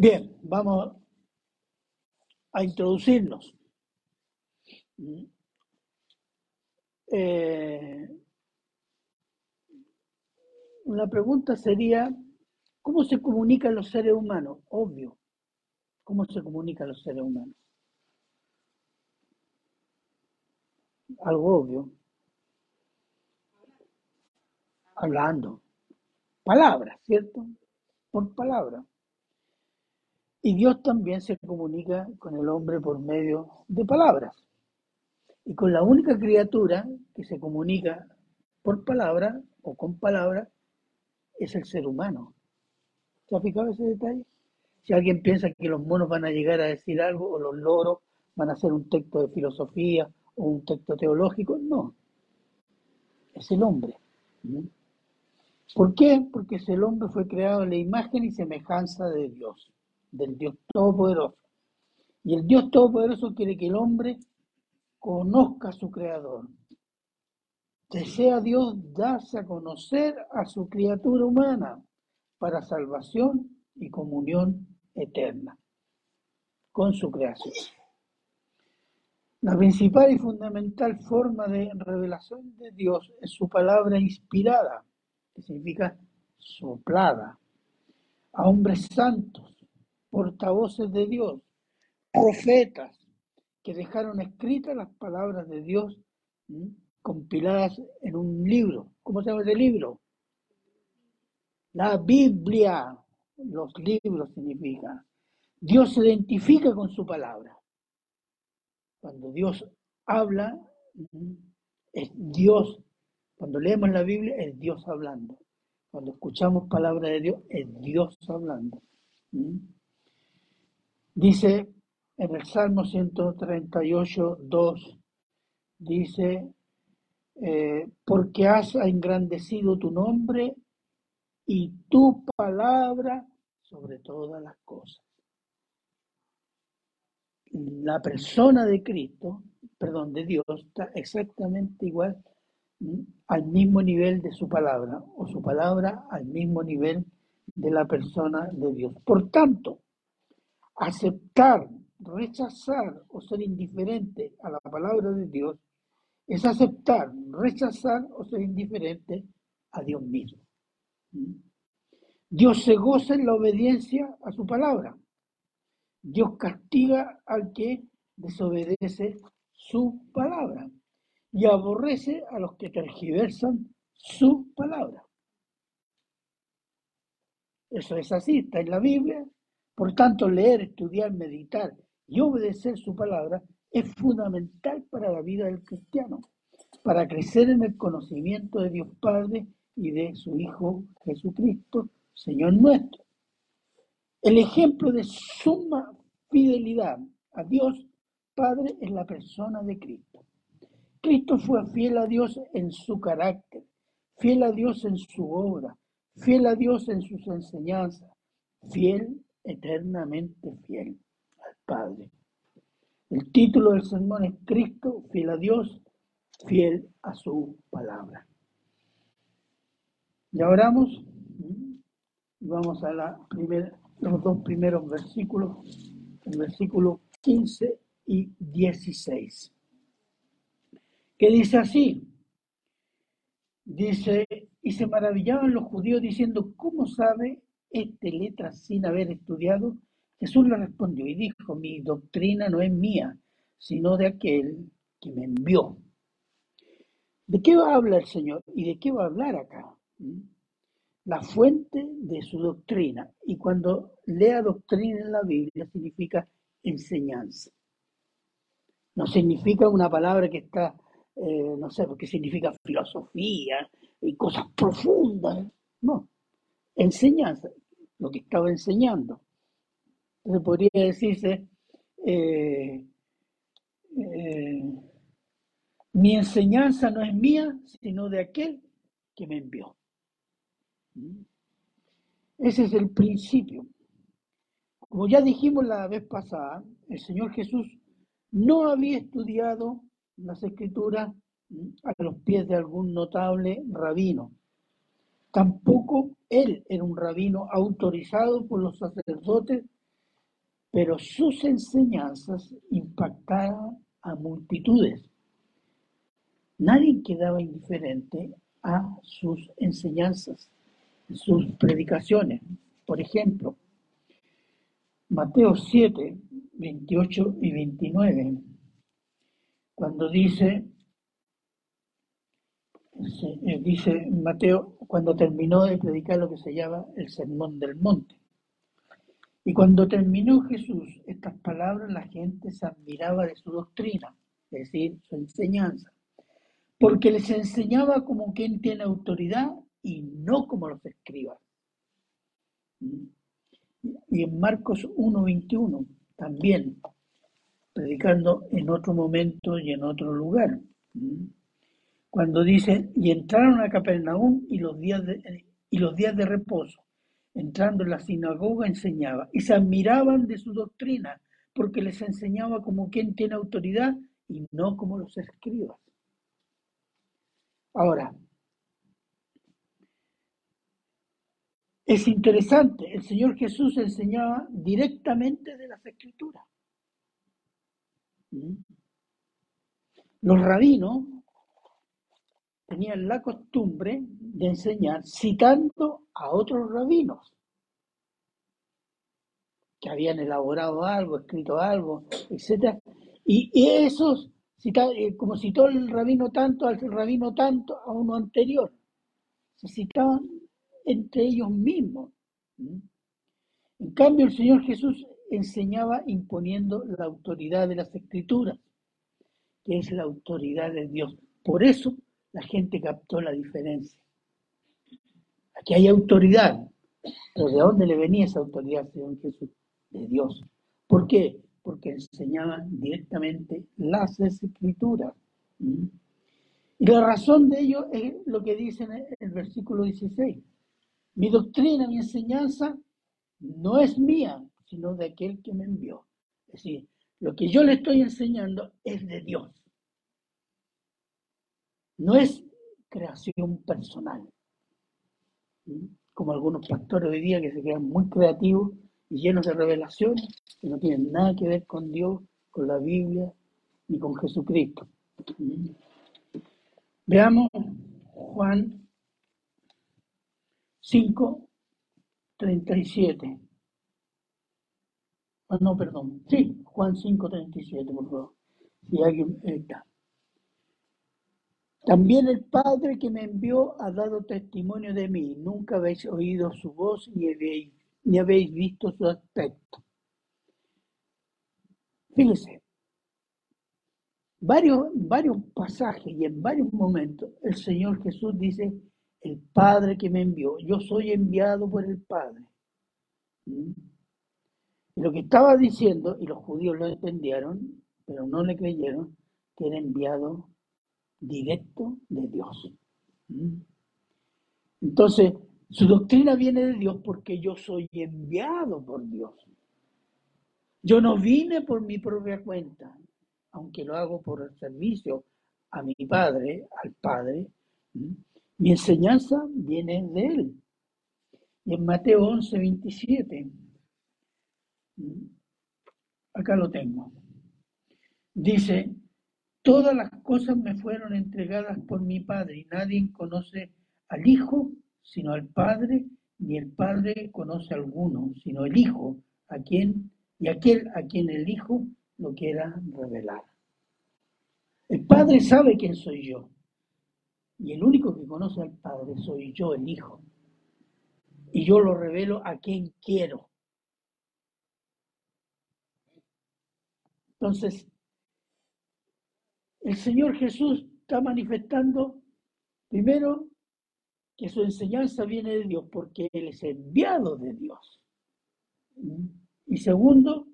Bien, vamos a introducirnos. Eh, una pregunta sería, ¿cómo se comunican los seres humanos? Obvio, ¿cómo se comunican los seres humanos? Algo obvio. Hablando. Palabras, ¿cierto? Por palabra. Y Dios también se comunica con el hombre por medio de palabras. Y con la única criatura que se comunica por palabra o con palabra es el ser humano. ¿Se ha fijado ese detalle? Si alguien piensa que los monos van a llegar a decir algo o los loros van a hacer un texto de filosofía o un texto teológico, no. Es el hombre. ¿Por qué? Porque el hombre fue creado en la imagen y semejanza de Dios del Dios Todopoderoso. Y el Dios Todopoderoso quiere que el hombre conozca a su Creador. Desea Dios darse a conocer a su criatura humana para salvación y comunión eterna con su creación. La principal y fundamental forma de revelación de Dios es su palabra inspirada, que significa soplada, a hombres santos portavoces de Dios, profetas que dejaron escritas las palabras de Dios compiladas en un libro. ¿Cómo se llama ese libro? La Biblia. Los libros significan. Dios se identifica con su palabra. Cuando Dios habla, es Dios. Cuando leemos la Biblia, es Dios hablando. Cuando escuchamos palabra de Dios, es Dios hablando. Dice en el Salmo 138, 2, dice, eh, porque has engrandecido tu nombre y tu palabra sobre todas las cosas. La persona de Cristo, perdón, de Dios, está exactamente igual mm, al mismo nivel de su palabra, o su palabra al mismo nivel de la persona de Dios. Por tanto, Aceptar, rechazar o ser indiferente a la palabra de Dios es aceptar, rechazar o ser indiferente a Dios mismo. Dios se goza en la obediencia a su palabra. Dios castiga al que desobedece su palabra y aborrece a los que tergiversan su palabra. Eso es así, está en la Biblia, por tanto, leer, estudiar, meditar y obedecer su palabra es fundamental para la vida del cristiano, para crecer en el conocimiento de Dios Padre y de su Hijo Jesucristo, Señor nuestro. El ejemplo de suma fidelidad a Dios Padre es la persona de Cristo. Cristo fue fiel a Dios en su carácter, fiel a Dios en su obra, fiel a Dios en sus enseñanzas, fiel eternamente fiel al Padre. El título del sermón es Cristo, fiel a Dios, fiel a su palabra. Ya oramos vamos a la los dos primeros versículos, el versículo 15 y 16, que dice así, dice, y se maravillaban los judíos diciendo, ¿cómo sabe este letra sin haber estudiado? Jesús le respondió y dijo, mi doctrina no es mía, sino de aquel que me envió. ¿De qué va a hablar el Señor y de qué va a hablar acá? ¿Mm? La fuente de su doctrina. Y cuando lea doctrina en la Biblia significa enseñanza. No significa una palabra que está, eh, no sé, porque significa filosofía y cosas profundas. No, enseñanza, lo que estaba enseñando. Entonces podría decirse, eh, eh, mi enseñanza no es mía, sino de aquel que me envió. ¿Mm? Ese es el principio. Como ya dijimos la vez pasada, el Señor Jesús no había estudiado las escrituras a los pies de algún notable rabino. Tampoco él era un rabino autorizado por los sacerdotes pero sus enseñanzas impactaban a multitudes. Nadie quedaba indiferente a sus enseñanzas, sus predicaciones. Por ejemplo, Mateo 7, 28 y 29, cuando dice, eh, dice Mateo, cuando terminó de predicar lo que se llama el Sermón del Monte. Y cuando terminó Jesús estas palabras, la gente se admiraba de su doctrina, es decir, su enseñanza, porque les enseñaba como quien tiene autoridad y no como los escribas. Y en Marcos 1.21 también, predicando en otro momento y en otro lugar. Cuando dice, y entraron a Capernaum y los días de, y los días de reposo, entrando en la sinagoga enseñaba, y se admiraban de su doctrina, porque les enseñaba como quien tiene autoridad y no como los escribas. Ahora, es interesante, el Señor Jesús enseñaba directamente de las escrituras. ¿Mm? Los rabinos tenían la costumbre de enseñar citando a otros rabinos que habían elaborado algo, escrito algo, etc. Y, esos, eh, como citó el rabino tanto, al rabino tanto, a uno anterior, se citaban entre ellos mismos. En cambio, el Señor Jesús enseñaba imponiendo la autoridad de las escrituras, que es la autoridad de Dios. Por eso la gente captó la diferencia. Aquí hay autoridad, pero ¿de dónde le venía esa autoridad, Señor Jesús? De Dios. ¿Por qué? Porque enseñaban directamente las escrituras. Y la razón de ello es lo que dice en el versículo 16. Mi doctrina, mi enseñanza no es mía, sino de aquel que me envió. Es decir, lo que yo le estoy enseñando es de Dios. No es creación personal. Como algunos pastores hoy día que se quedan muy creativos y llenos de revelaciones que no tienen nada que ver con Dios, con la Biblia ni con Jesucristo. Veamos Juan 5, 37. Ah, no, perdón. Sí, Juan 5, 37, por favor. Si alguien está. También el Padre que me envió ha dado testimonio de mí. Nunca habéis oído su voz ni habéis, visto su aspecto. Fíjese, varios, varios pasajes y en varios momentos el Señor Jesús dice, el Padre que me envió, yo soy enviado por el Padre. ¿Mm? Y lo que estaba diciendo, y los judíos lo entendieron, pero no le creyeron, que era enviado directo de Dios. ¿Mm? Entonces, su doctrina viene de Dios porque yo soy enviado por Dios. Yo no vine por mi propia cuenta, aunque lo hago por el servicio a mi Padre, al Padre. ¿Mm? Mi enseñanza viene de Él. Y en Mateo 11, 27, acá lo tengo, dice, todas las cosas me fueron entregadas por mi Padre y nadie conoce al Hijo sino al Padre, ni el Padre conoce a alguno, sino el Hijo, a quien, y aquel a quien el Hijo lo quiera revelar. El Padre sabe quién soy yo. Y el único que conoce al Padre soy yo, el Hijo. Y yo lo revelo a quien quiero. Entonces, el Señor Jesús está manifestando, primero, que su enseñanza viene de Dios porque Él es enviado de Dios. Y segundo,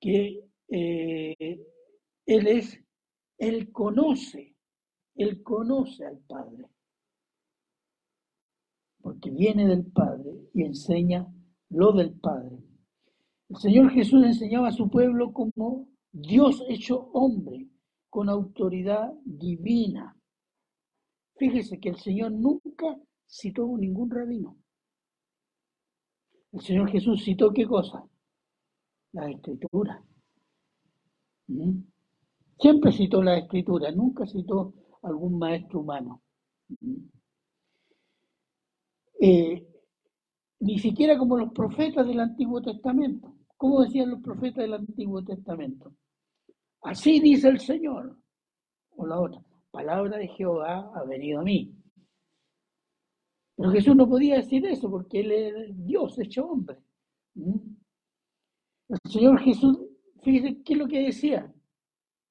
que eh, Él es, Él conoce él conoce al Padre, porque viene del Padre y enseña lo del Padre. El Señor Jesús enseñaba a su pueblo como Dios hecho hombre, con autoridad divina. Fíjese que el Señor nunca citó ningún rabino. El Señor Jesús citó qué cosa? la escritura. ¿Mm? Siempre citó la escritura, nunca citó algún maestro humano. ¿Mm? Eh, ni siquiera como los profetas del Antiguo Testamento. ¿Cómo decían los profetas del Antiguo Testamento? Así dice el Señor. O la otra, palabra de Jehová ha venido a mí. Pero Jesús no podía decir eso porque Él es Dios hecho hombre. ¿Mm? El Señor Jesús, fíjese qué es lo que decía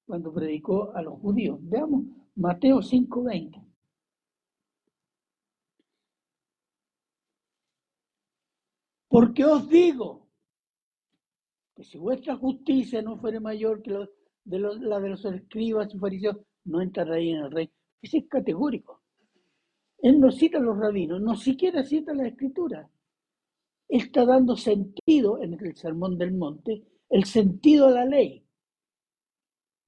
cuando predicó a los judíos. Veamos Mateo 5:20. Porque os digo que si vuestra justicia no fuere mayor que la de los, la de los escribas y fariseos, no entraréis en el rey. Ese es categórico. Él no cita a los rabinos, no siquiera cita la escritura. Está dando sentido en el sermón del monte, el sentido a la ley.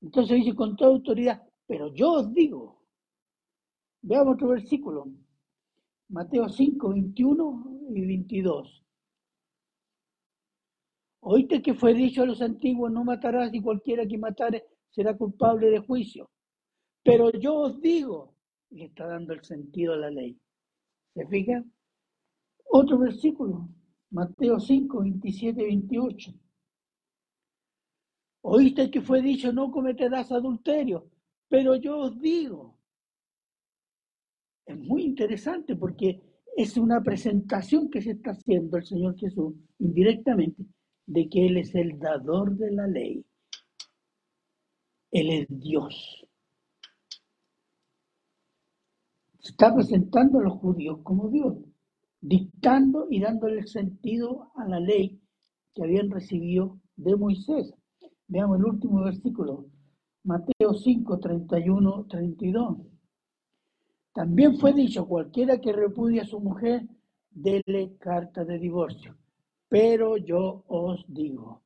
Entonces dice con toda autoridad, pero yo os digo, veamos otro versículo, Mateo 5, 21 y 22. Oíste que fue dicho a los antiguos, no matarás y cualquiera que matare será culpable de juicio. Pero yo os digo, y está dando el sentido a la ley. ¿Se fija? Otro versículo, Mateo 5, 27, 28. Oíste que fue dicho, no cometerás adulterio, pero yo os digo. Es muy interesante porque es una presentación que se está haciendo el Señor Jesús indirectamente de que Él es el dador de la ley. Él es Dios. Está presentando a los judíos como Dios, dictando y dándole sentido a la ley que habían recibido de Moisés. Veamos el último versículo, Mateo 5, 31, 32. También fue dicho, cualquiera que repudie a su mujer, dele carta de divorcio. Pero yo os digo,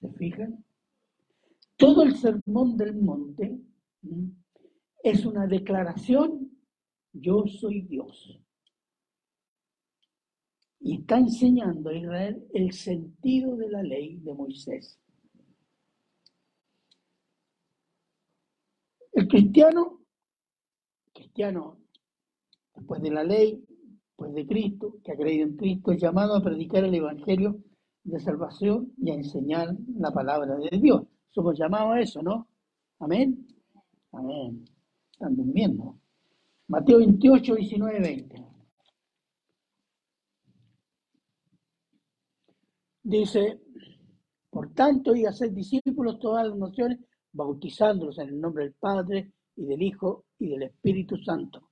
¿se fijan? Todo el sermón del monte es una declaración, yo soy Dios. Y está enseñando a Israel el sentido de la ley de Moisés. El cristiano, cristiano, después de la ley, pues de Cristo, que ha creído en Cristo, es llamado a predicar el Evangelio de salvación y a enseñar la palabra de Dios. Somos llamados a eso, ¿no? Amén. Amén. Están durmiendo. Mateo 28, 19, 20. Dice, por tanto, y hacer discípulos todas las naciones, bautizándolos en el nombre del Padre y del Hijo y del Espíritu Santo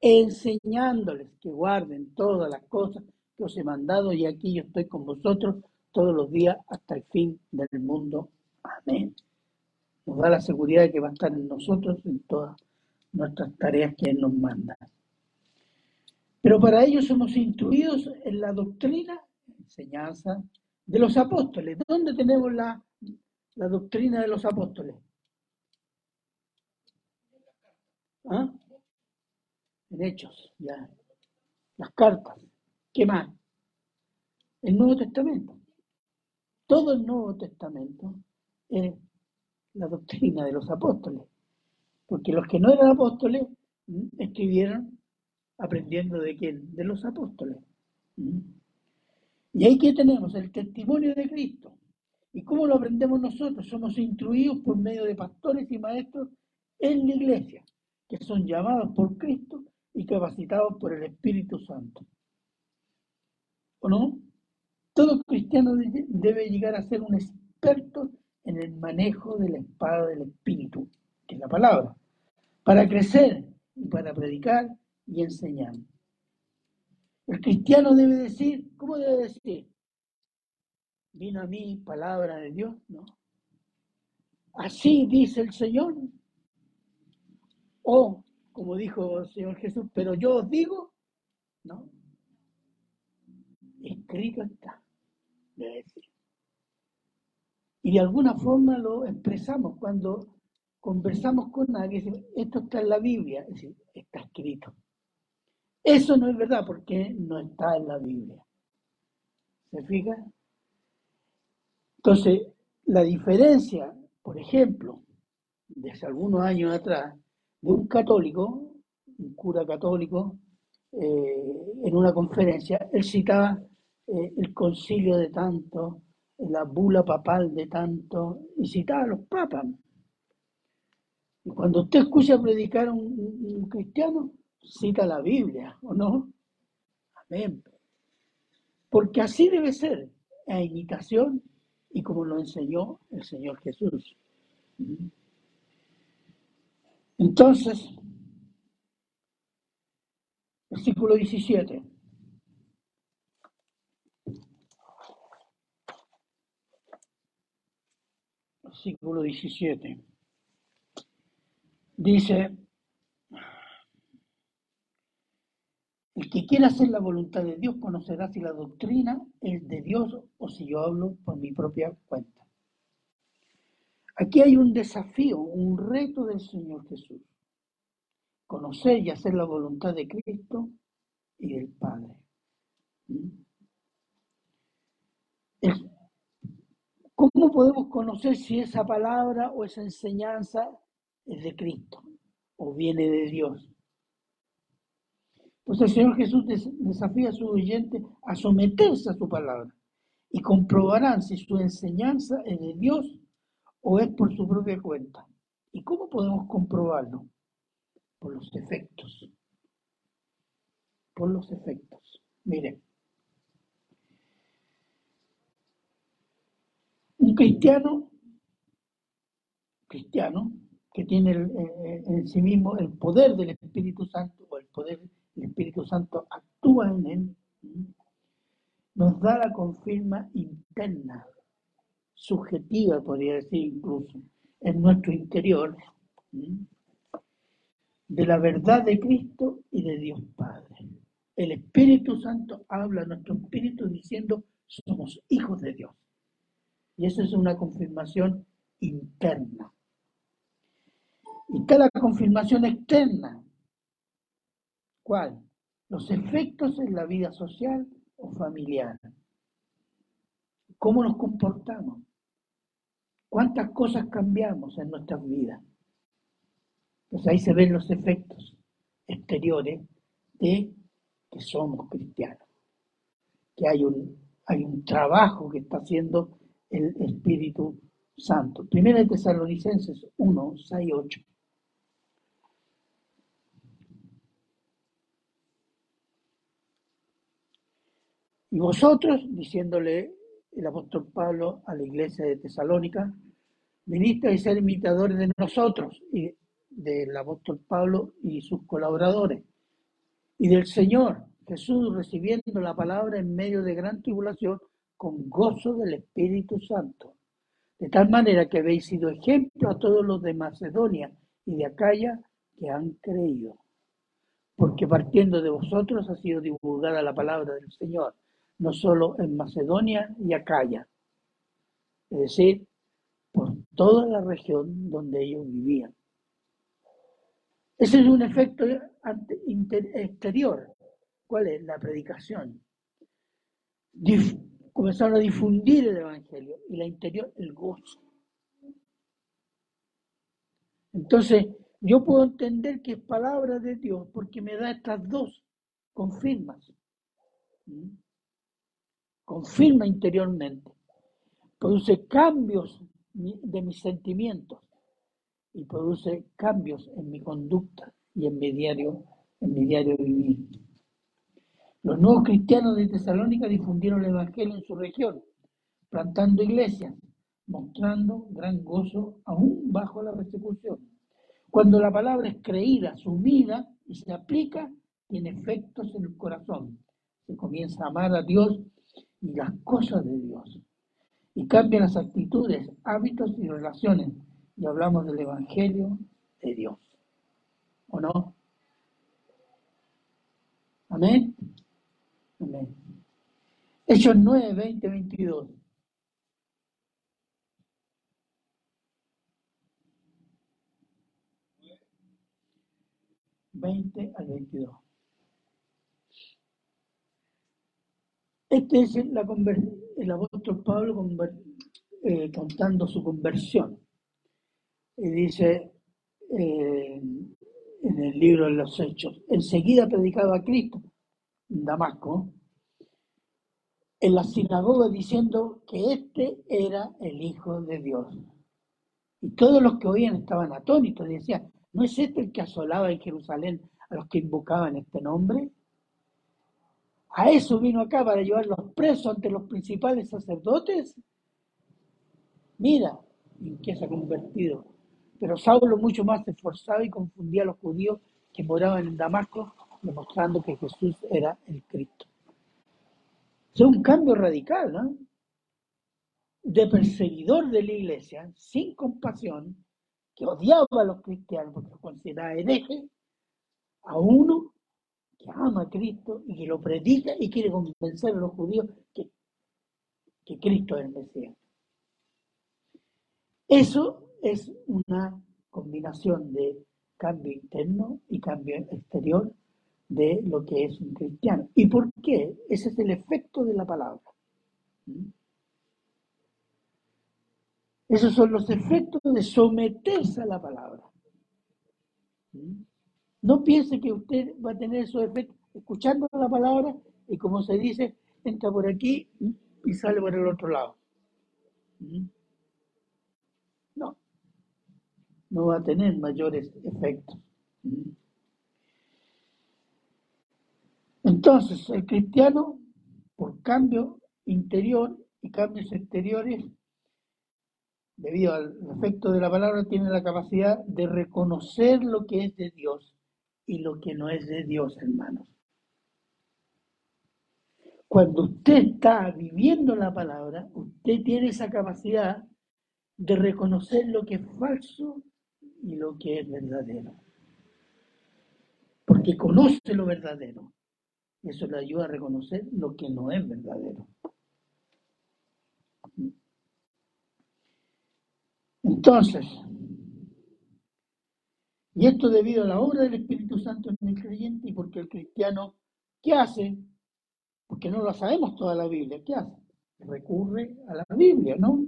enseñándoles que guarden todas las cosas que os he mandado y aquí yo estoy con vosotros todos los días hasta el fin del mundo. Amén. Nos da la seguridad de que va a estar en nosotros en todas nuestras tareas que Él nos manda. Pero para ello somos instruidos en la doctrina, enseñanza de los apóstoles. ¿Dónde tenemos la, la doctrina de los apóstoles? ¿Ah? En Hechos, ya. Las cartas. ¿Qué más? El Nuevo Testamento. Todo el Nuevo Testamento es la doctrina de los apóstoles. Porque los que no eran apóstoles mm, escribieron aprendiendo de quién? De los apóstoles. Mm. Y ahí que tenemos el testimonio de Cristo. ¿Y cómo lo aprendemos nosotros? Somos instruidos por medio de pastores y maestros en la iglesia, que son llamados por Cristo y capacitados por el Espíritu Santo. ¿O no? Todo cristiano debe llegar a ser un experto en el manejo de la espada del Espíritu, que es la palabra, para crecer y para predicar y enseñar. El cristiano debe decir, ¿cómo debe decir? Vino a mí palabra de Dios, ¿no? Así dice el Señor. O como dijo el Señor Jesús, pero yo os digo, ¿no? Escrito está, debe decir. Y de alguna forma lo expresamos cuando conversamos con alguien, esto está en la Biblia, es decir, está escrito. Eso no es verdad porque no está en la Biblia. ¿Se fija? Entonces, la diferencia, por ejemplo, desde algunos años atrás, de un católico, un cura católico, eh, en una conferencia, él citaba eh, el concilio de tanto, la bula papal de tanto, y citaba a los papas. Y cuando usted escucha predicar a un, cristiano, cita la Biblia, ¿o no? Amén. Porque así debe ser, a imitación y como lo enseñó el Señor Jesús. Entonces, versículo 17. Versículo 17. Dice, El que quiera hacer la voluntad de Dios conocerá si la doctrina es de Dios o si yo hablo por mi propia cuenta. Aquí hay un desafío, un reto del Señor Jesús. Conocer y hacer la voluntad de Cristo y del Padre. ¿Mm? ¿Cómo podemos conocer si esa palabra o esa enseñanza es de Cristo o viene de Dios? Pues el Señor Jesús desafía a su oyente a someterse a su palabra y comprobarán si su enseñanza es de Dios o es por su propia cuenta. ¿Y cómo podemos comprobarlo? Por los efectos. Por los efectos. Miren, un cristiano, cristiano, que tiene en sí mismo el poder del Espíritu Santo o el poder el Espíritu Santo actúa en él, nos da la confirma interna, subjetiva, podría decir incluso, en nuestro interior, de la verdad de Cristo y de Dios Padre. El Espíritu Santo habla a nuestro espíritu diciendo, somos hijos de Dios. Y eso es una confirmación interna. Y cada confirmación externa ¿Cuál? Los efectos en la vida social o familiar. ¿Cómo nos comportamos? ¿Cuántas cosas cambiamos en nuestras vidas? Pues ahí se ven los efectos exteriores de que somos cristianos, que hay un, hay un trabajo que está haciendo el Espíritu Santo. Primera de Tesalonicenses 1, 6, 8. Y vosotros, diciéndole el apóstol Pablo a la iglesia de Tesalónica, viniste a ser imitadores de nosotros, y del apóstol Pablo y sus colaboradores, y del Señor Jesús recibiendo la palabra en medio de gran tribulación con gozo del Espíritu Santo. De tal manera que habéis sido ejemplo a todos los de Macedonia y de Acaya que han creído. Porque partiendo de vosotros ha sido divulgada la palabra del Señor no solo en Macedonia y Acaya, es decir, por toda la región donde ellos vivían. Ese es un efecto exterior. ¿Cuál es? La predicación. comenzaron a difundir el Evangelio y la interior, el gozo. Entonces, yo puedo entender que es palabra de Dios porque me da estas dos confirmas. ¿Mm? Confirma interiormente, produce cambios de mis sentimientos y produce cambios en mi conducta y en mi diario, en mi diario vivir. Los nuevos cristianos de Tesalónica difundieron el Evangelio en su región, plantando iglesias, mostrando gran gozo aún bajo la persecución. Cuando la palabra es creída, sumida y se aplica, tiene efectos en el corazón. Se comienza a amar a Dios y las cosas de Dios. Y cambian las actitudes, hábitos y relaciones. Y hablamos del Evangelio de Dios. ¿O no? Amén. Amén. Hechos 9, 20, 22. 20 al 22. Este es la el apóstol Pablo eh, contando su conversión. Y dice eh, en el libro de los Hechos, enseguida predicaba a Cristo en Damasco, en la sinagoga diciendo que este era el Hijo de Dios. Y todos los que oían estaban atónitos y decían, ¿no es este el que asolaba en Jerusalén a los que invocaban este nombre? A eso vino acá para llevarlos presos ante los principales sacerdotes. Mira en qué se ha convertido. Pero Saulo mucho más se esforzaba y confundía a los judíos que moraban en Damasco, demostrando que Jesús era el Cristo. Es un cambio radical, ¿no? De perseguidor de la iglesia, sin compasión, que odiaba a los cristianos porque los consideraba herejes, a uno que ama a Cristo y que lo predica y quiere convencer a los judíos que, que Cristo es el Mesías. Eso es una combinación de cambio interno y cambio exterior de lo que es un cristiano. ¿Y por qué? Ese es el efecto de la palabra. Esos son los efectos de someterse a la palabra. No piense que usted va a tener esos efectos escuchando la palabra y como se dice, entra por aquí y sale por el otro lado. No, no va a tener mayores efectos. Entonces, el cristiano, por cambio interior y cambios exteriores, debido al efecto de la palabra, tiene la capacidad de reconocer lo que es de Dios y lo que no es de Dios, hermanos. Cuando usted está viviendo la palabra, usted tiene esa capacidad de reconocer lo que es falso y lo que es verdadero. Porque conoce lo verdadero. Eso le ayuda a reconocer lo que no es verdadero. Entonces, y esto debido a la obra del Espíritu Santo en el creyente y porque el cristiano, ¿qué hace? Porque no lo sabemos toda la Biblia, ¿qué hace? Recurre a la Biblia, ¿no?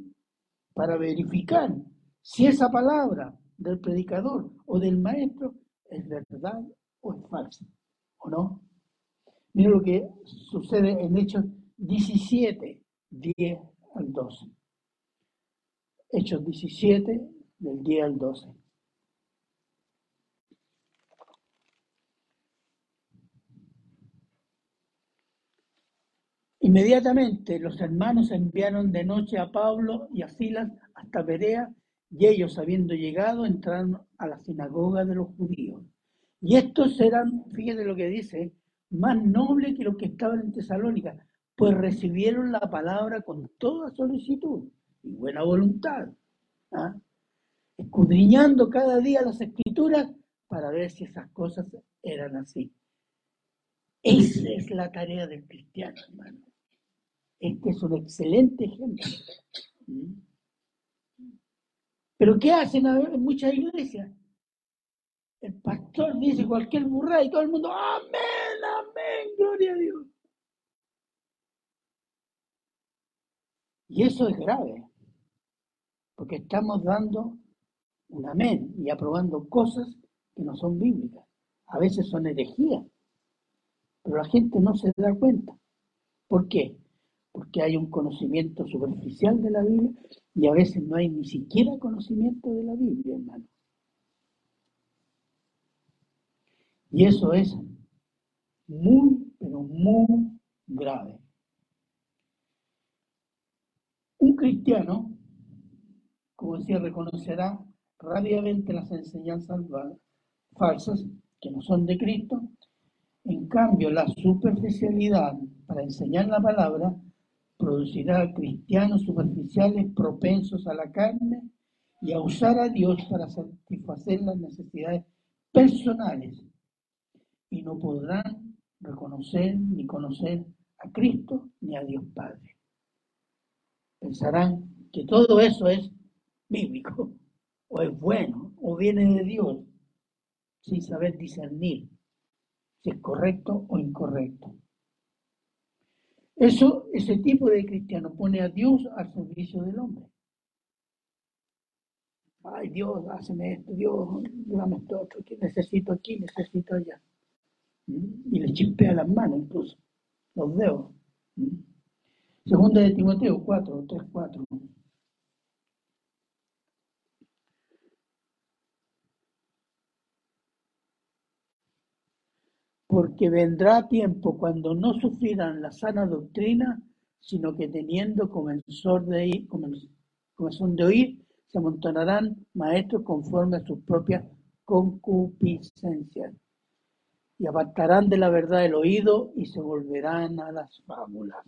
Para verificar si esa palabra del predicador o del maestro es verdad o es falsa, ¿o no? Mira lo que sucede en Hechos 17, 10 al 12. Hechos 17, del 10 al 12. Inmediatamente los hermanos enviaron de noche a Pablo y a Silas hasta Perea, y ellos, habiendo llegado, entraron a la sinagoga de los judíos. Y estos eran, fíjense lo que dice, más nobles que los que estaban en Tesalónica, pues recibieron la palabra con toda solicitud y buena voluntad, ¿ah? escudriñando cada día las escrituras para ver si esas cosas eran así. Esa es la tarea del cristiano, hermano. Este es un excelente ejemplo. Pero ¿qué hacen en muchas iglesias? El pastor dice cualquier burrada y todo el mundo, amén, amén, gloria a Dios. Y eso es grave, porque estamos dando un amén y aprobando cosas que no son bíblicas. A veces son herejías, pero la gente no se da cuenta. ¿Por qué? Porque hay un conocimiento superficial de la Biblia y a veces no hay ni siquiera conocimiento de la Biblia, hermano. Y eso es muy, pero muy grave. Un cristiano, como decía, reconocerá rápidamente las enseñanzas falsas que no son de Cristo. En cambio, la superficialidad para enseñar la palabra producirá cristianos superficiales propensos a la carne y a usar a Dios para satisfacer las necesidades personales y no podrán reconocer ni conocer a Cristo ni a Dios Padre. Pensarán que todo eso es bíblico, o es bueno, o viene de Dios, sin saber discernir si es correcto o incorrecto. Eso, ese tipo de cristiano pone a Dios al servicio del hombre. Ay, Dios, hazme esto, Dios, dame esto otro, que necesito aquí, necesito allá. ¿Mm? Y le chispea las manos incluso, los dedos. ¿Mm? Segunda de Timoteo 4, 3, 4. Porque vendrá tiempo cuando no sufrirán la sana doctrina, sino que teniendo comenzón de, oír, se amontonarán maestros conforme a sus propias concupiscencias, y apartarán de la verdad el oído y se volverán a las fábulas.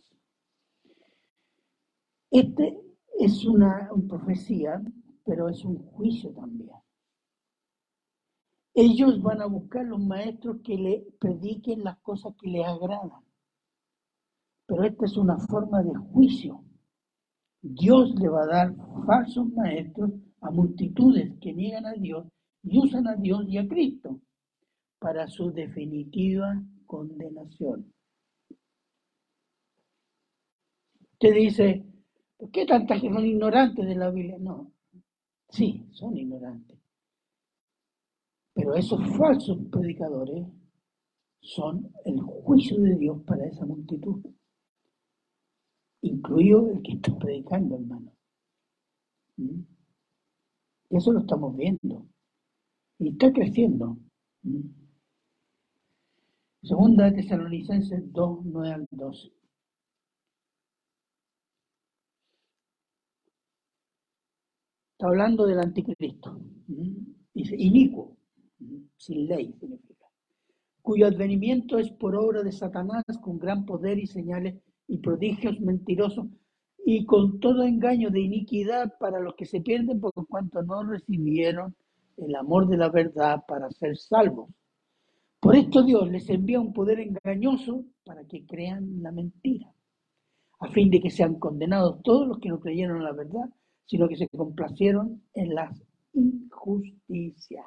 Este es una profecía, pero es un juicio también. Ellos van a buscar los maestros que le prediquen las cosas que les agradan. Pero esta es una forma de juicio. Dios le va a dar falsos maestros a multitudes que niegan a Dios y usan a Dios y a Cristo para su definitiva condenación. Usted dice, ¿por qué tanta gente son ignorantes de la Biblia? No, sí, son ignorantes. Pero esos falsos predicadores son el juicio de Dios para esa multitud, incluido el que está predicando, hermano. ¿Mm? Y eso lo estamos viendo. Y está creciendo. ¿Mm? Segunda de Tesalonicenses 2, 9 al 12. Está hablando del anticristo. ¿Mm? Dice, inicuo sin ley significa, cuyo advenimiento es por obra de Satanás con gran poder y señales y prodigios mentirosos y con todo engaño de iniquidad para los que se pierden por cuanto no recibieron el amor de la verdad para ser salvos. Por esto Dios les envía un poder engañoso para que crean la mentira, a fin de que sean condenados todos los que no creyeron en la verdad, sino que se complacieron en las injusticias.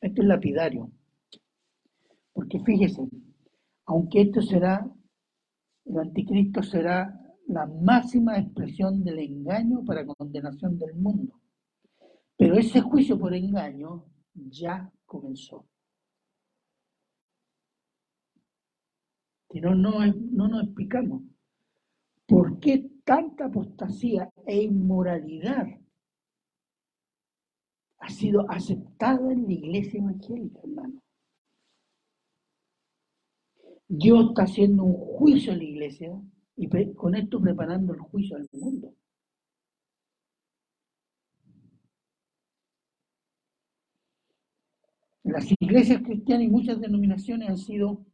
Esto es lapidario. Porque fíjese, aunque esto será, el anticristo será la máxima expresión del engaño para condenación del mundo. Pero ese juicio por engaño ya comenzó. Si no, no, no nos explicamos por qué tanta apostasía e inmoralidad ha sido aceptada en la iglesia evangélica, hermano. Dios está haciendo un juicio a la iglesia y con esto preparando el juicio al mundo. Las iglesias cristianas y muchas denominaciones han sido,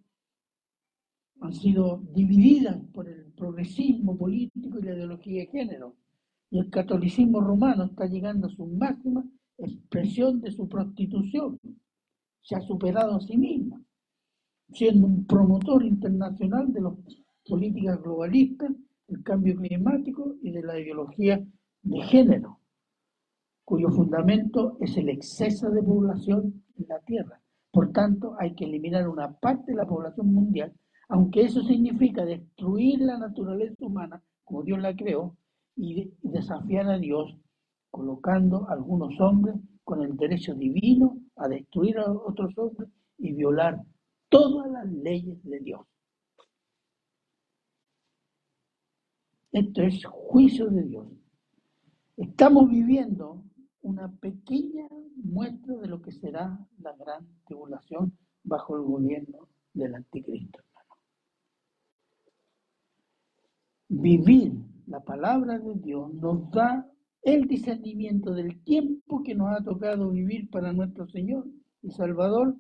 han sido divididas por el progresismo político y la ideología de género. Y el catolicismo romano está llegando a su máxima expresión de su prostitución. Se ha superado a sí misma, siendo un promotor internacional de las políticas globalistas, el cambio climático y de la ideología de género, cuyo fundamento es el exceso de población en la Tierra. Por tanto, hay que eliminar una parte de la población mundial, aunque eso significa destruir la naturaleza humana como Dios la creó y desafiar a Dios colocando a algunos hombres con el derecho divino a destruir a otros hombres y violar todas las leyes de Dios. Esto es juicio de Dios. Estamos viviendo una pequeña muestra de lo que será la gran tribulación bajo el gobierno del anticristo. Vivir la palabra de Dios nos da el discernimiento del tiempo que nos ha tocado vivir para nuestro Señor y Salvador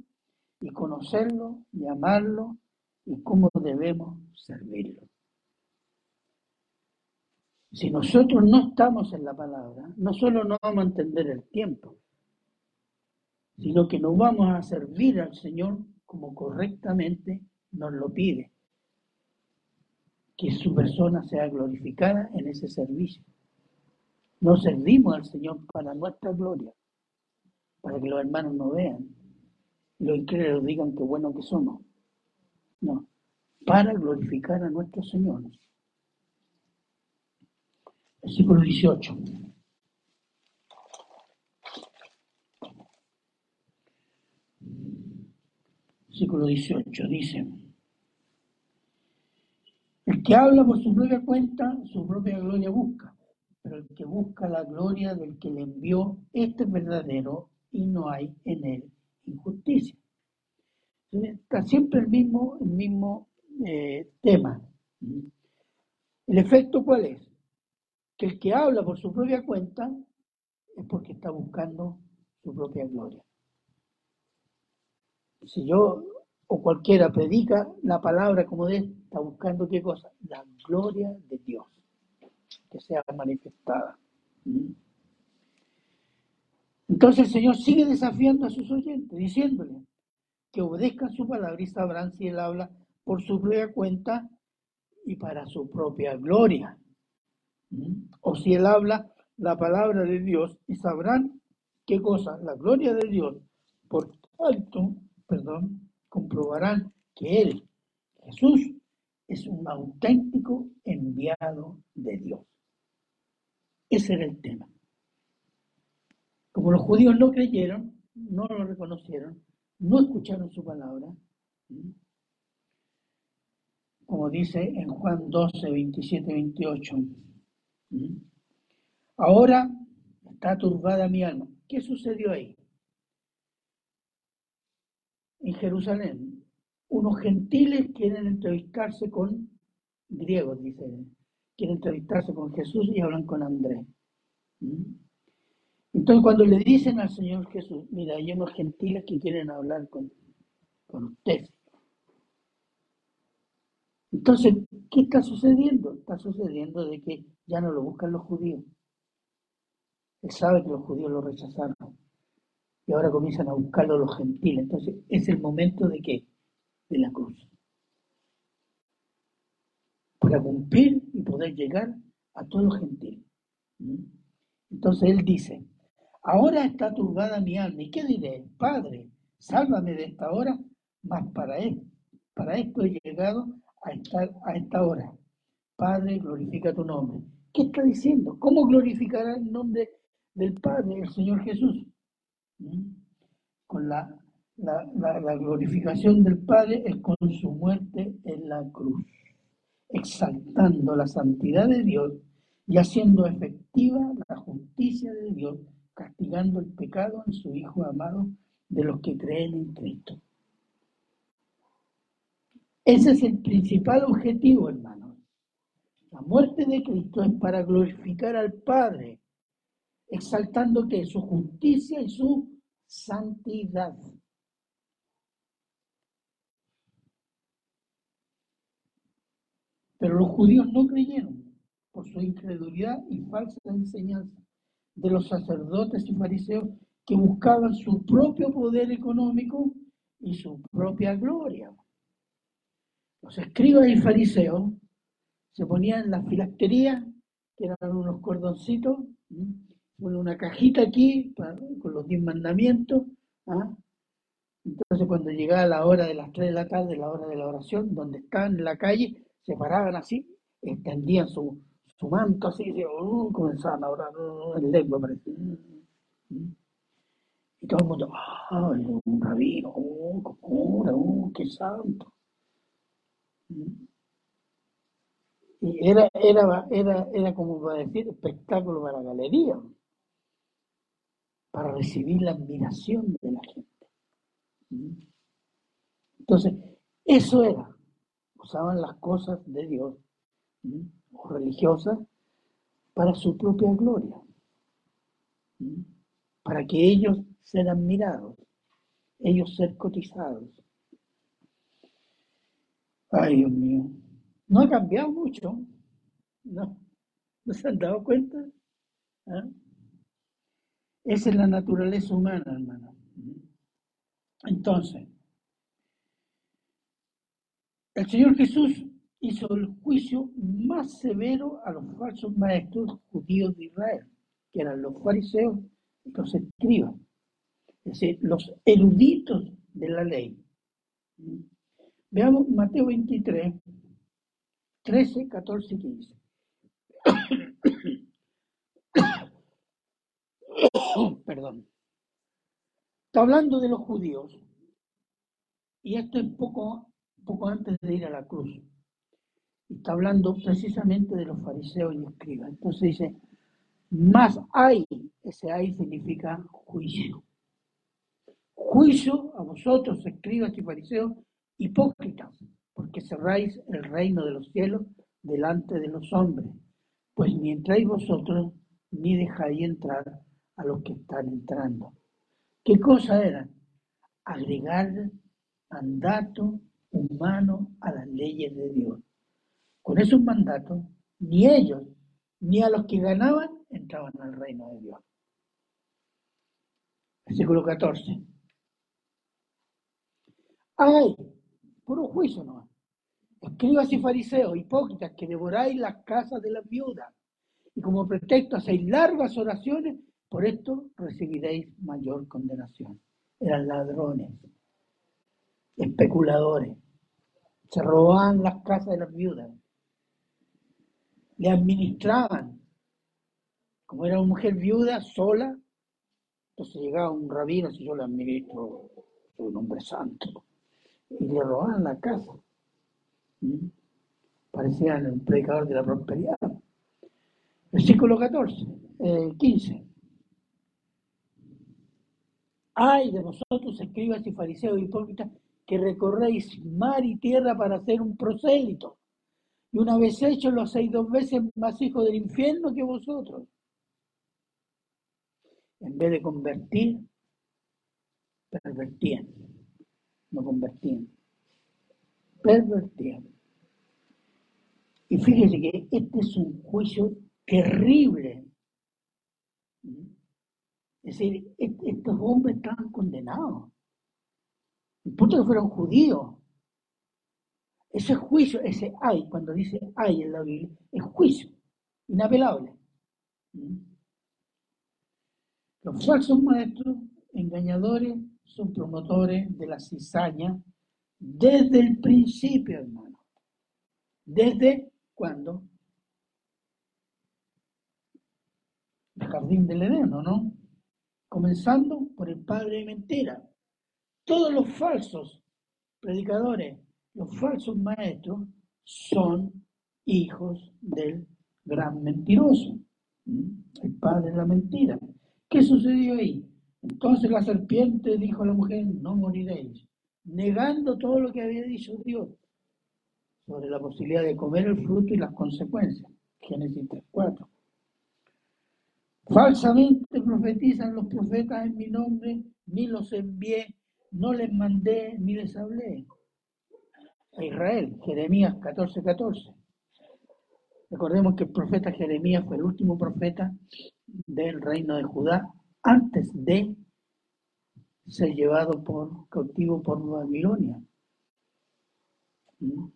y conocerlo y amarlo y cómo debemos servirlo. Si nosotros no estamos en la palabra, no solo no vamos a entender el tiempo, sino que nos vamos a servir al Señor como correctamente nos lo pide. Que su persona sea glorificada en ese servicio. No servimos al Señor para nuestra gloria, para que los hermanos nos vean y los incrédulos digan qué bueno que somos. No, para glorificar a nuestro Señor. Versículo 18. Versículo 18 dice, el que habla por su propia cuenta, su propia gloria busca pero el que busca la gloria del que le envió, este es verdadero y no hay en él injusticia. Está siempre el mismo, el mismo eh, tema. ¿El efecto cuál es? Que el que habla por su propia cuenta es porque está buscando su propia gloria. Si yo o cualquiera predica la palabra como de está buscando qué cosa? La gloria de Dios, que sea manifestada. Entonces el Señor sigue desafiando a sus oyentes, diciéndole que obedezcan su palabra y sabrán si Él habla por su propia cuenta y para su propia gloria. O si Él habla la palabra de Dios y sabrán qué cosa, la gloria de Dios. Por tanto, perdón, comprobarán que Él, Jesús, es un auténtico enviado de Dios. Ese era el tema. Como los judíos no creyeron, no lo reconocieron, no escucharon su palabra, como dice en Juan 12, 27, 28. Ahora está turbada mi alma. ¿Qué sucedió ahí? En Jerusalén, unos gentiles quieren entrevistarse con griegos, dice Quieren entrevistarse con Jesús y hablan con Andrés. Entonces, cuando le dicen al Señor Jesús, mira, hay unos gentiles que quieren hablar con, con usted. Entonces, ¿qué está sucediendo? Está sucediendo de que ya no lo buscan los judíos. Él sabe que los judíos lo rechazaron. Y ahora comienzan a buscarlo los gentiles. Entonces, es el momento de qué? De la cruz. Para cumplir y poder llegar a gentiles. ¿Mm? Entonces él dice, Ahora está turbada mi alma. ¿Y qué diré? Padre, sálvame de esta hora, mas para, él, para esto he llegado a, estar a esta hora. Padre, glorifica tu nombre. ¿Qué está diciendo? ¿Cómo glorificará el nombre del Padre, el Señor Jesús? ¿Mm? Con la, la glorificación del Padre es con su muerte en la cruz, exaltando la santidad de Dios y haciendo efectiva la justicia de Dios castigando el pecado en su Hijo amado de los que creen en Cristo. Ese es el principal objetivo, hermanos. La muerte de Cristo es para glorificar al Padre, exaltando que su justicia y su santidad. Pero los judíos no creyeron por su incredulidad y falsa enseñanza de los sacerdotes y fariseos que buscaban su propio poder económico y su propia gloria. Los escribas y fariseos se ponían en la filactería, que eran unos cordoncitos, una cajita aquí con los diez mandamientos. ¿ah? Entonces cuando llegaba la hora de las tres de la tarde, la hora de la oración, donde estaban en la calle, se paraban así, extendían su, su manto así, y uh, comenzaban a orar uh, en lengua, parece. Y todo el mundo, ¡ay, un rabino! ¡Oh, cura! ¡Oh, qué santo! Y era, era, era, era como para decir espectáculo para la galería, para recibir la admiración de la gente. Entonces, eso era, usaban las cosas de Dios o religiosa para su propia gloria, para que ellos sean admirados, ellos ser cotizados. Ay, Dios mío, no ha cambiado mucho, ¿no? ¿No se han dado cuenta? ¿Ah? Esa es la naturaleza humana, hermano. Entonces, el Señor Jesús hizo el juicio más severo a los falsos maestros judíos de Israel, que eran los fariseos y los escribas, es decir, los eruditos de la ley. Veamos Mateo 23, 13, 14 y 15. Perdón. Está hablando de los judíos. y esto es poco, poco antes de ir a la cruz. Está hablando precisamente de los fariseos y escribas. Entonces dice, más hay, ese hay significa juicio. Juicio a vosotros, escribas y fariseos, hipócritas, porque cerráis el reino de los cielos delante de los hombres, pues ni entráis vosotros ni dejáis entrar a los que están entrando. ¿Qué cosa era? Agregar mandato humano a las leyes de Dios. Con esos mandatos, ni ellos ni a los que ganaban entraban al reino de Dios. Versículo 14. ¡Ay! Puro juicio no. Escribas y fariseos, hipócritas, que devoráis las casas de las viudas y como pretexto hacéis largas oraciones, por esto recibiréis mayor condenación. Eran ladrones, especuladores, se robaban las casas de las viudas, le administraban. Como era una mujer viuda, sola, entonces llegaba un rabino, si yo le administro, soy un hombre santo, y le robaban la casa. ¿Mm? Parecían un predicador de la prosperidad. Versículo 14, 15. Eh, Ay de vosotros, escribas y fariseos hipócritas, que recorréis mar y tierra para hacer un prosélito. Y una vez hecho, lo hacéis dos veces más hijo del infierno que vosotros. En vez de convertir, pervertían. No convertían. Pervertían. Y fíjese que este es un juicio terrible. Es decir, estos hombres estaban condenados. El punto que fueron judíos. Ese juicio, ese hay, cuando dice hay en la Biblia, es juicio, inapelable. Los falsos maestros, engañadores, son promotores de la cizaña desde el principio, hermano. ¿Desde cuando El jardín del Edén, ¿no? Comenzando por el padre de mentira. Todos los falsos predicadores, los falsos maestros, son hijos del gran mentiroso, el padre de la mentira. ¿Qué sucedió ahí? Entonces la serpiente dijo a la mujer, no moriréis, negando todo lo que había dicho Dios sobre la posibilidad de comer el fruto y las consecuencias. Génesis 3.4. Falsamente profetizan los profetas en mi nombre, ni los envié, no les mandé, ni les hablé. A Israel, Jeremías 14:14. 14. Recordemos que el profeta Jeremías fue el último profeta del reino de Judá antes de ser llevado por cautivo por Babilonia. ¿Mm?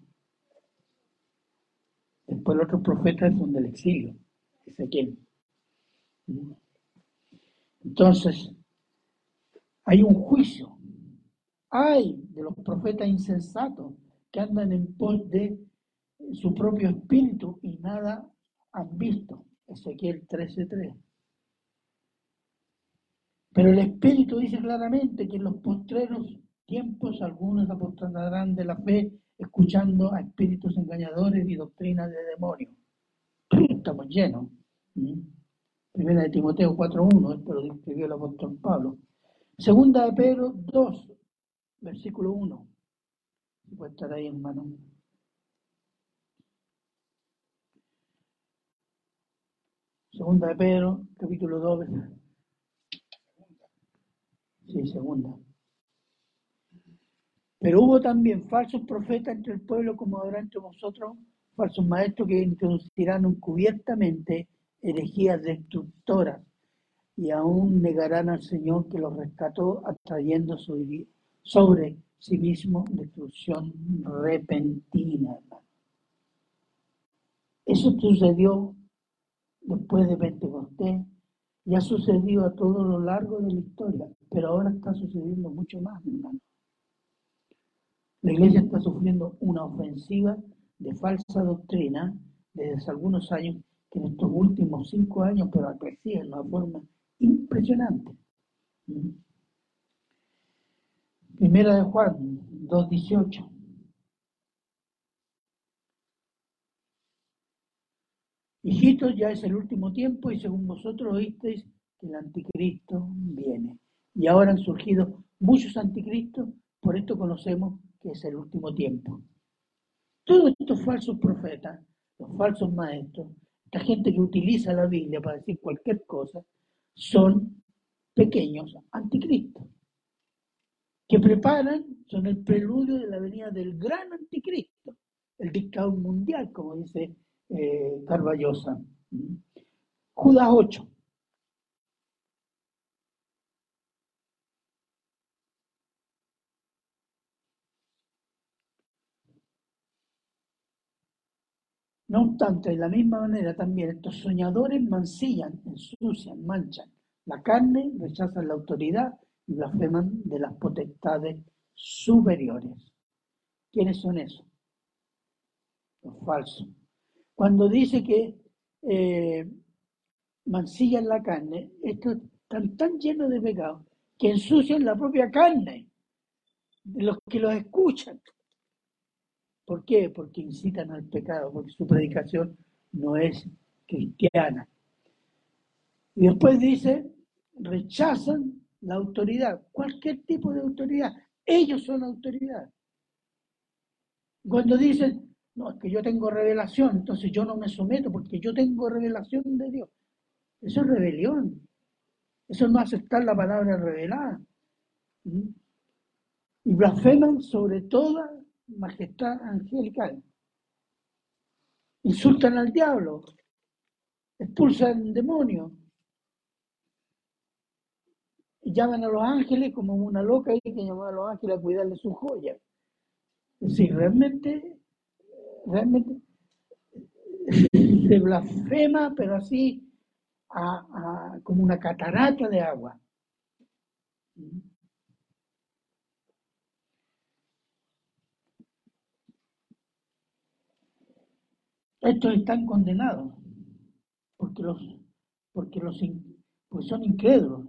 Después los otros profetas son del exilio, Ezequiel. Entonces, hay un juicio. Hay de los profetas insensatos que andan en pos de su propio espíritu y nada han visto. Ezequiel 13:3. Pero el espíritu dice claramente que en los postreros tiempos algunos apostarán de la fe escuchando a espíritus engañadores y doctrinas de demonios. Estamos llenos. Primera de Timoteo 4.1, esto lo escribió el apóstol Pablo. Segunda de Pedro 2, versículo 1. Puede estar ahí, hermano. Segunda de Pedro, capítulo 2. Sí, segunda. Pero hubo también falsos profetas entre el pueblo, como habrá entre vosotros, falsos maestros que introducirán encubiertamente herejías destructoras y aún negarán al Señor que los rescató atrayendo sobre sí mismo destrucción repentina. Eso sucedió después de Pentecostés y ha sucedido a todo lo largo de la historia, pero ahora está sucediendo mucho más, hermano. La iglesia está sufriendo una ofensiva de falsa doctrina desde algunos años en estos últimos cinco años, pero ha crecido de una forma impresionante. Primera de Juan 2.18. Hijitos, ya es el último tiempo y según vosotros oísteis que el anticristo viene. Y ahora han surgido muchos anticristos, por esto conocemos que es el último tiempo. Todos estos falsos profetas, los falsos maestros, esta gente que utiliza la Biblia para decir cualquier cosa, son pequeños anticristos, que preparan, son el preludio de la venida del gran anticristo, el dictador mundial, como dice eh, Carballosa. Judas 8. No obstante, de la misma manera también estos soñadores mancillan, ensucian, manchan la carne, rechazan la autoridad blasfeman de las potestades superiores. ¿Quiénes son esos? Los falsos. Cuando dice que eh, mancillan la carne, estos están tan llenos de pecado que ensucian la propia carne de los que los escuchan. ¿Por qué? Porque incitan al pecado, porque su predicación no es cristiana. Y después dice, rechazan la autoridad, cualquier tipo de autoridad. Ellos son autoridad. Cuando dicen, no, es que yo tengo revelación, entonces yo no me someto porque yo tengo revelación de Dios. Eso es rebelión. Eso no aceptar la palabra revelada. ¿Mm? Y blasfeman sobre toda majestad angelical. Insultan al diablo. Expulsan demonios. Llaman a los ángeles como una loca y que llamaba a los ángeles a cuidarle sus joyas. Decir, realmente realmente se blasfema, pero así como una catarata de agua. Estos están condenados porque los porque los pues son incrédulos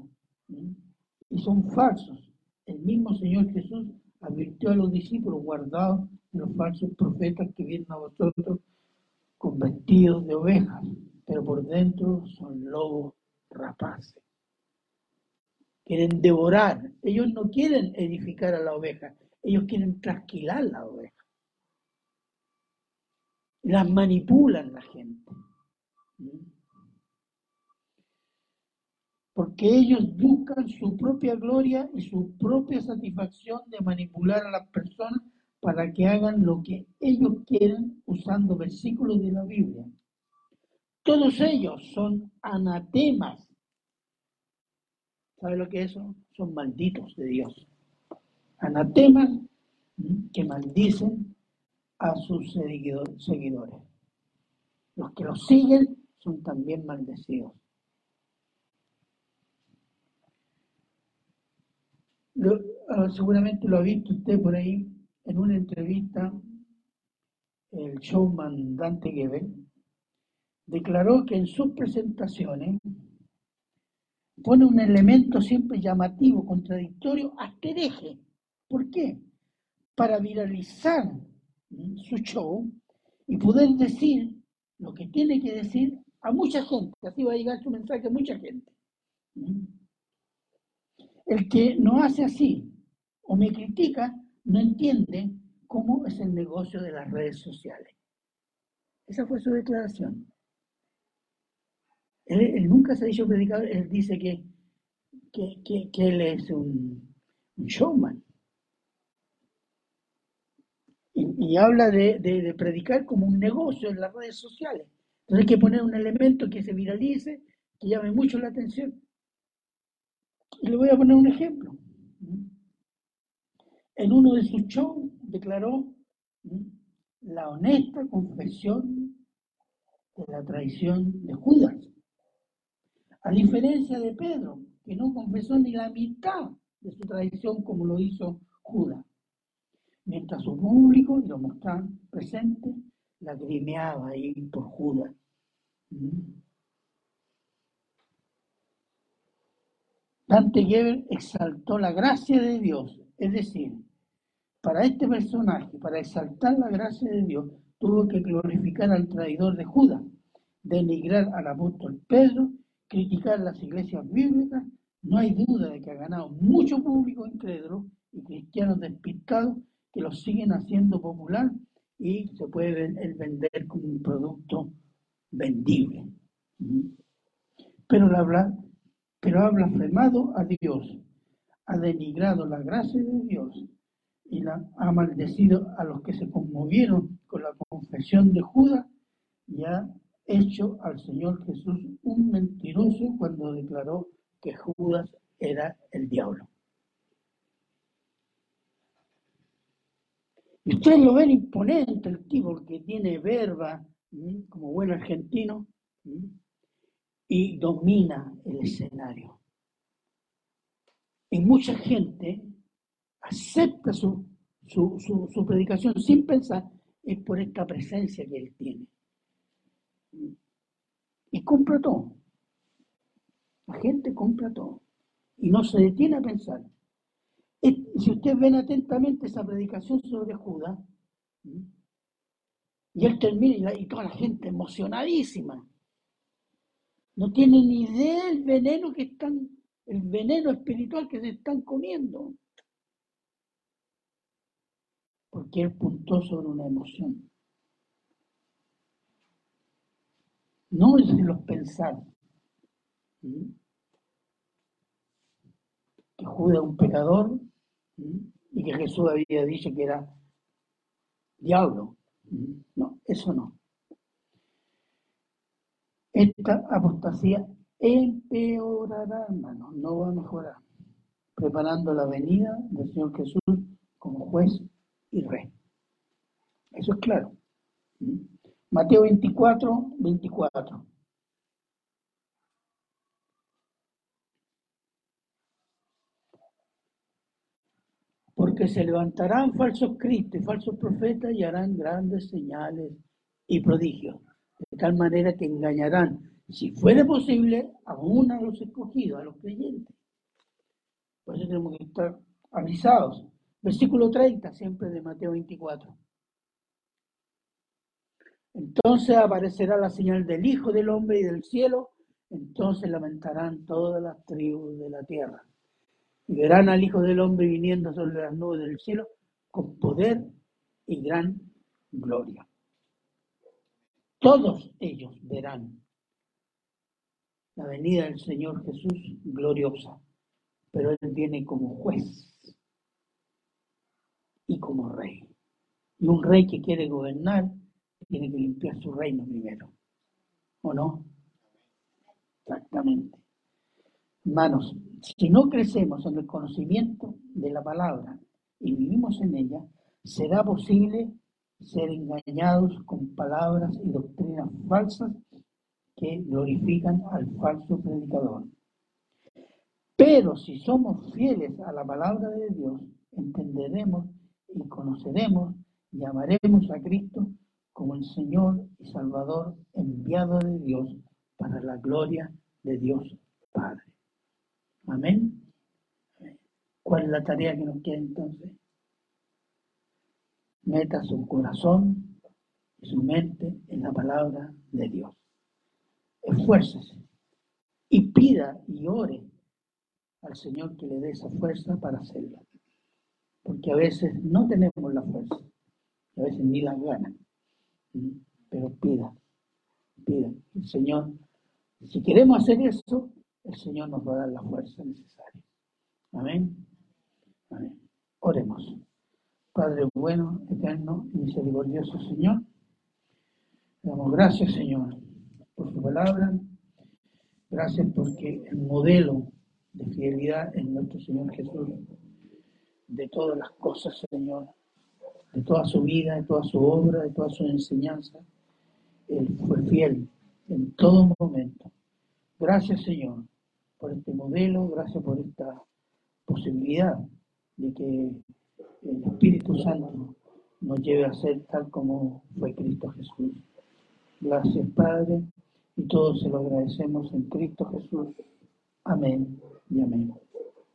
y son falsos. El mismo Señor Jesús advirtió a los discípulos guardados los falsos profetas que vienen a vosotros con vestidos de ovejas, pero por dentro son lobos rapaces. Quieren devorar. Ellos no quieren edificar a la oveja, ellos quieren trasquilar la oveja. Las manipulan la gente. Porque ellos buscan su propia gloria y su propia satisfacción de manipular a las personas para que hagan lo que ellos quieren usando versículos de la Biblia. Todos ellos son anatemas. ¿Sabe lo que es eso? Son malditos de Dios. Anatemas que maldicen a sus seguidores. Los que los siguen son también maldecidos. Ah, seguramente lo ha visto usted por ahí en una entrevista, el showman Dante Gebel declaró que en sus presentaciones pone un elemento siempre llamativo, contradictorio, hasta hereje. ¿Por qué? Para viralizar su show y poder decir lo que tiene que decir a mucha gente. Así va a llegar su mensaje a mucha gente. El que no hace así o me critica no entiende cómo es el negocio de las redes sociales. Esa fue su declaración. Él, nunca se ha dicho predicador, él dice que, que, él es un, showman. Y, habla de, de, predicar como un negocio en las redes sociales. Entonces hay que poner un elemento que se viralice, que llame mucho la atención. Y le voy a poner un ejemplo. En uno de sus shows declaró la honesta confesión de la traición de Judas. A diferencia de Pedro, que no confesó ni la mitad de su traición como lo hizo Judas. Mientras su público, y lo mostraban presente, lagrimeaba ahí por Judas. Dante Geber exaltó la gracia de Dios Es decir, para este personaje, para exaltar la gracia de Dios, tuvo que glorificar al traidor de Judas, denigrar al apóstol Pedro, criticar las iglesias bíblicas. No hay duda de que ha ganado mucho público incrédulo y cristianos despistados que lo siguen haciendo popular y se puede vender como un producto vendible. Pero, habla, pero ha blasfemado a Dios, ha denigrado la gracia de Dios y la, ha maldecido a los que se conmovieron con la confesión de Judas y ha hecho al Señor Jesús un mentiroso cuando declaró que Judas era el diablo. Y ustedes lo ven imponente el tipo que tiene verba, como buen argentino, y domina el escenario. Y mucha gente acepta su, su, predicación sin pensar, es por esta presencia que él tiene. Y compra todo. La gente compra todo. Y no se detiene a pensar. Si ustedes ven atentamente esa predicación sobre Judas, y él termina y, toda la gente emocionadísima. No tiene ni idea del veneno que están, el veneno espiritual que se están comiendo. Porque él puntó sobre una emoción. No es de los pensar. Que Judas un pecador y que Jesús había dicho que era diablo. No, eso no. Esta apostasía empeorará, hermano, no va a mejorar, preparando la venida del Señor Jesús como juez y rey. Eso es claro. Mateo 24, 24. porque se levantarán falsos cristos y falsos profetas y harán grandes señales y prodigios, de tal manera que engañarán, si fuere posible, aún a los escogidos, a los creyentes. Por eso tenemos que estar avisados. Versículo 30, siempre de Mateo 24. Entonces aparecerá la señal del Hijo del Hombre y del cielo, entonces lamentarán todas las tribus de la tierra y verán al Hijo del Hombre viniendo sobre las nubes del cielo con poder y gran gloria. Todos ellos verán la venida del Señor Jesús gloriosa, pero Él viene como juez y como rey. Y un rey que quiere gobernar tiene que limpiar su reino primero, ¿o no? Exactamente. Hermanos, si no crecemos en el conocimiento de la palabra y vivimos en ella, será posible ser engañados con palabras y doctrinas falsas que glorifican al falso predicador. Pero si somos fieles a la palabra de Dios, entenderemos y conoceremos y amaremos a Cristo como el Señor y Salvador enviado de Dios para la gloria de Dios Padre. Amén. ¿Cuál es la tarea que nos queda entonces? Meta su corazón y su mente en la palabra de Dios. Esfuércese y pida y ore al Señor que le dé esa fuerza para hacerlo. Porque a veces no tenemos la fuerza, a veces ni las ganas. Pero pida, pida. El Señor, si queremos hacer eso, el Señor nos va a dar la fuerza necesaria. Amén. Amén. Oremos. Padre bueno, eterno y misericordioso Señor, le damos gracias, Señor, por su palabra. Gracias porque el modelo de fidelidad en nuestro Señor Jesús, de todas las cosas, Señor, de toda su vida, de toda su obra, de toda su enseñanza, Él fue fiel en todo momento. Gracias, Señor, por este modelo, gracias por esta posibilidad de que el Espíritu Santo nos lleve a ser tal como fue Cristo Jesús. Gracias, Padre, y todos se lo agradecemos en Cristo Jesús. Amén y amén.